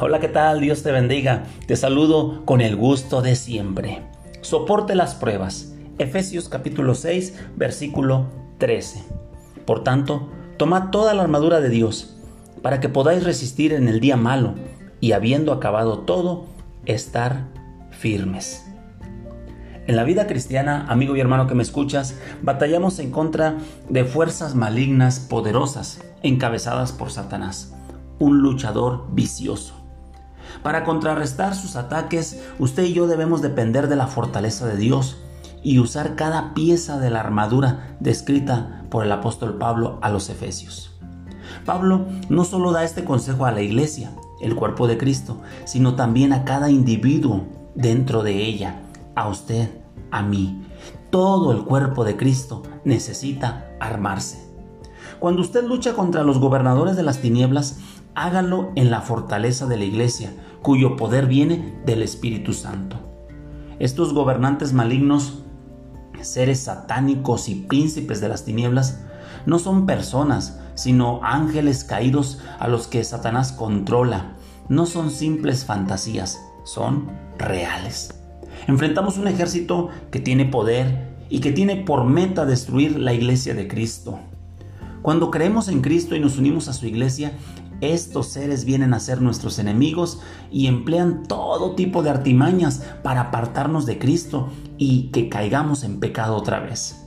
Hola, ¿qué tal? Dios te bendiga. Te saludo con el gusto de siempre. Soporte las pruebas. Efesios capítulo 6, versículo 13. Por tanto, tomad toda la armadura de Dios, para que podáis resistir en el día malo, y habiendo acabado todo, estar firmes. En la vida cristiana, amigo y hermano que me escuchas, batallamos en contra de fuerzas malignas poderosas, encabezadas por Satanás, un luchador vicioso. Para contrarrestar sus ataques, usted y yo debemos depender de la fortaleza de Dios y usar cada pieza de la armadura descrita por el apóstol Pablo a los Efesios. Pablo no solo da este consejo a la iglesia, el cuerpo de Cristo, sino también a cada individuo dentro de ella, a usted, a mí. Todo el cuerpo de Cristo necesita armarse. Cuando usted lucha contra los gobernadores de las tinieblas, hágalo en la fortaleza de la iglesia, cuyo poder viene del Espíritu Santo. Estos gobernantes malignos, seres satánicos y príncipes de las tinieblas, no son personas, sino ángeles caídos a los que Satanás controla. No son simples fantasías, son reales. Enfrentamos un ejército que tiene poder y que tiene por meta destruir la iglesia de Cristo. Cuando creemos en Cristo y nos unimos a su iglesia, estos seres vienen a ser nuestros enemigos y emplean todo tipo de artimañas para apartarnos de Cristo y que caigamos en pecado otra vez.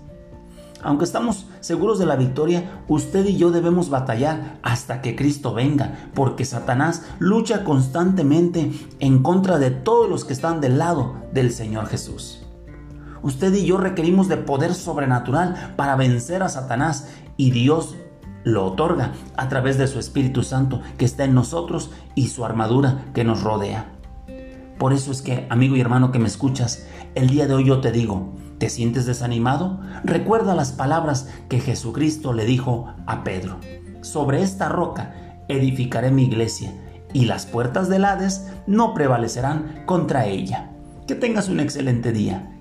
Aunque estamos seguros de la victoria, usted y yo debemos batallar hasta que Cristo venga, porque Satanás lucha constantemente en contra de todos los que están del lado del Señor Jesús. Usted y yo requerimos de poder sobrenatural para vencer a Satanás y Dios lo otorga a través de su Espíritu Santo que está en nosotros y su armadura que nos rodea. Por eso es que, amigo y hermano que me escuchas, el día de hoy yo te digo, ¿te sientes desanimado? Recuerda las palabras que Jesucristo le dijo a Pedro. Sobre esta roca edificaré mi iglesia y las puertas del Hades no prevalecerán contra ella. Que tengas un excelente día.